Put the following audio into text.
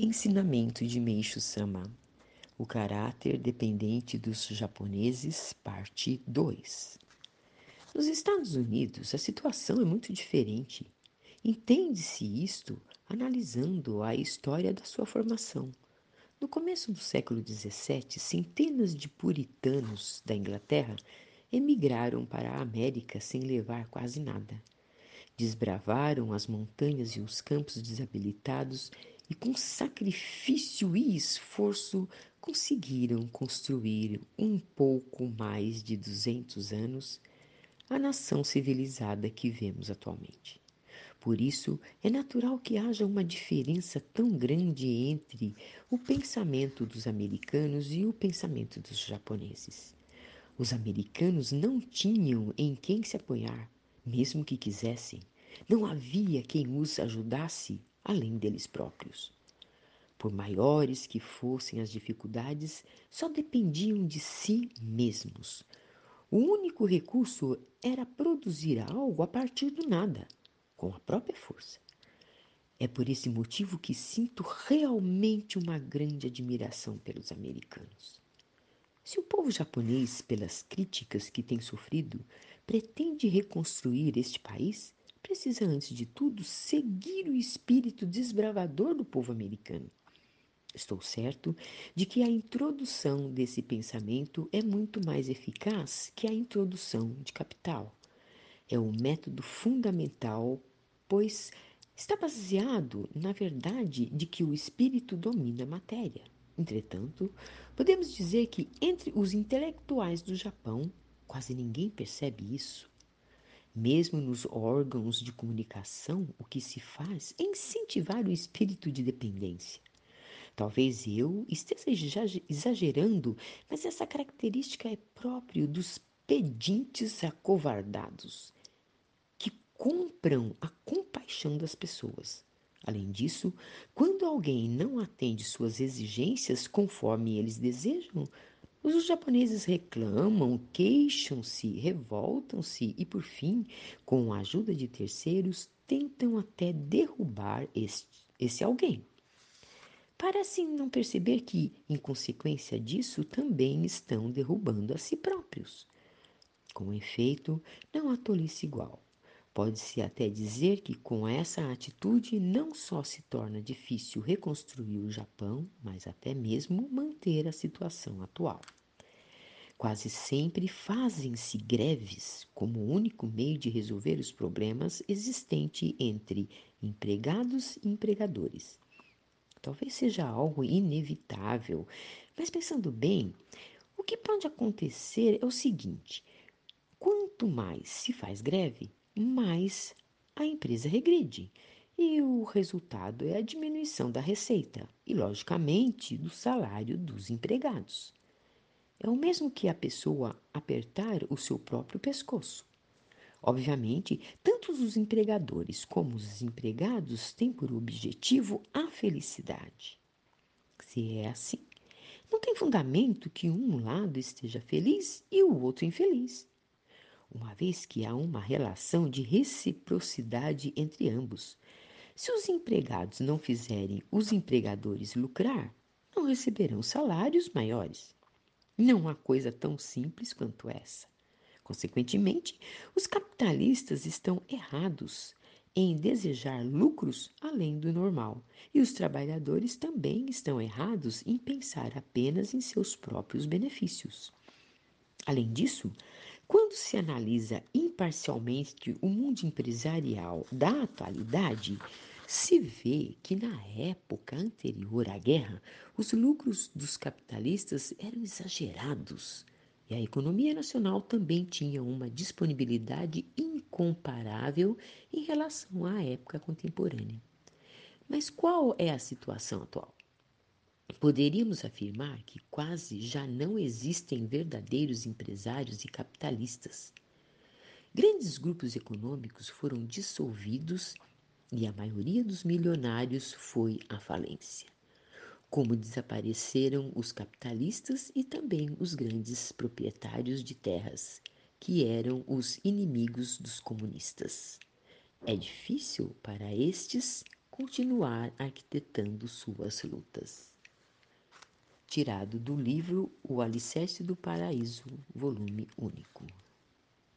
Ensinamento de Meishu Sama O caráter dependente dos japoneses, parte 2 Nos Estados Unidos, a situação é muito diferente. Entende-se isto analisando a história da sua formação. No começo do século XVII, centenas de puritanos da Inglaterra emigraram para a América sem levar quase nada. Desbravaram as montanhas e os campos desabilitados e, com sacrifício e esforço, conseguiram construir um pouco mais de 200 anos a nação civilizada que vemos atualmente. Por isso, é natural que haja uma diferença tão grande entre o pensamento dos americanos e o pensamento dos japoneses. Os americanos não tinham em quem se apoiar, mesmo que quisessem. Não havia quem os ajudasse além deles próprios. Por maiores que fossem as dificuldades, só dependiam de si mesmos. O único recurso era produzir algo a partir do nada, com a própria força. É por esse motivo que sinto realmente uma grande admiração pelos americanos. Se o povo japonês, pelas críticas que tem sofrido, pretende reconstruir este país, precisa, antes de tudo, seguir o espírito desbravador do povo americano. Estou certo de que a introdução desse pensamento é muito mais eficaz que a introdução de capital. É o método fundamental, pois está baseado na verdade de que o espírito domina a matéria. Entretanto, podemos dizer que entre os intelectuais do Japão, quase ninguém percebe isso. Mesmo nos órgãos de comunicação, o que se faz é incentivar o espírito de dependência. Talvez eu esteja exagerando, mas essa característica é próprio dos pedintes acovardados, que compram a compaixão das pessoas. Além disso, quando alguém não atende suas exigências conforme eles desejam, os japoneses reclamam, queixam-se, revoltam-se e, por fim, com a ajuda de terceiros, tentam até derrubar este, esse alguém. Parecem não perceber que, em consequência disso, também estão derrubando a si próprios. Com efeito, não há tolice igual. Pode-se até dizer que com essa atitude não só se torna difícil reconstruir o Japão, mas até mesmo manter a situação atual. Quase sempre fazem-se greves como único meio de resolver os problemas existentes entre empregados e empregadores. Talvez seja algo inevitável, mas pensando bem, o que pode acontecer é o seguinte: quanto mais se faz greve, mais a empresa regride. E o resultado é a diminuição da receita e, logicamente, do salário dos empregados. É o mesmo que a pessoa apertar o seu próprio pescoço. Obviamente, tanto os empregadores como os empregados têm por objetivo a felicidade. Se é assim, não tem fundamento que um lado esteja feliz e o outro infeliz uma vez que há uma relação de reciprocidade entre ambos. Se os empregados não fizerem os empregadores lucrar, não receberão salários maiores. Não há coisa tão simples quanto essa. Consequentemente, os capitalistas estão errados em desejar lucros além do normal, e os trabalhadores também estão errados em pensar apenas em seus próprios benefícios. Além disso, quando se analisa imparcialmente o mundo empresarial da atualidade, se vê que na época anterior à guerra, os lucros dos capitalistas eram exagerados e a economia nacional também tinha uma disponibilidade incomparável em relação à época contemporânea. Mas qual é a situação atual? Poderíamos afirmar que quase já não existem verdadeiros empresários e capitalistas. Grandes grupos econômicos foram dissolvidos e a maioria dos milionários foi à falência. Como desapareceram os capitalistas e também os grandes proprietários de terras, que eram os inimigos dos comunistas. É difícil para estes continuar arquitetando suas lutas. Tirado do livro O Alicerce do Paraíso, volume único.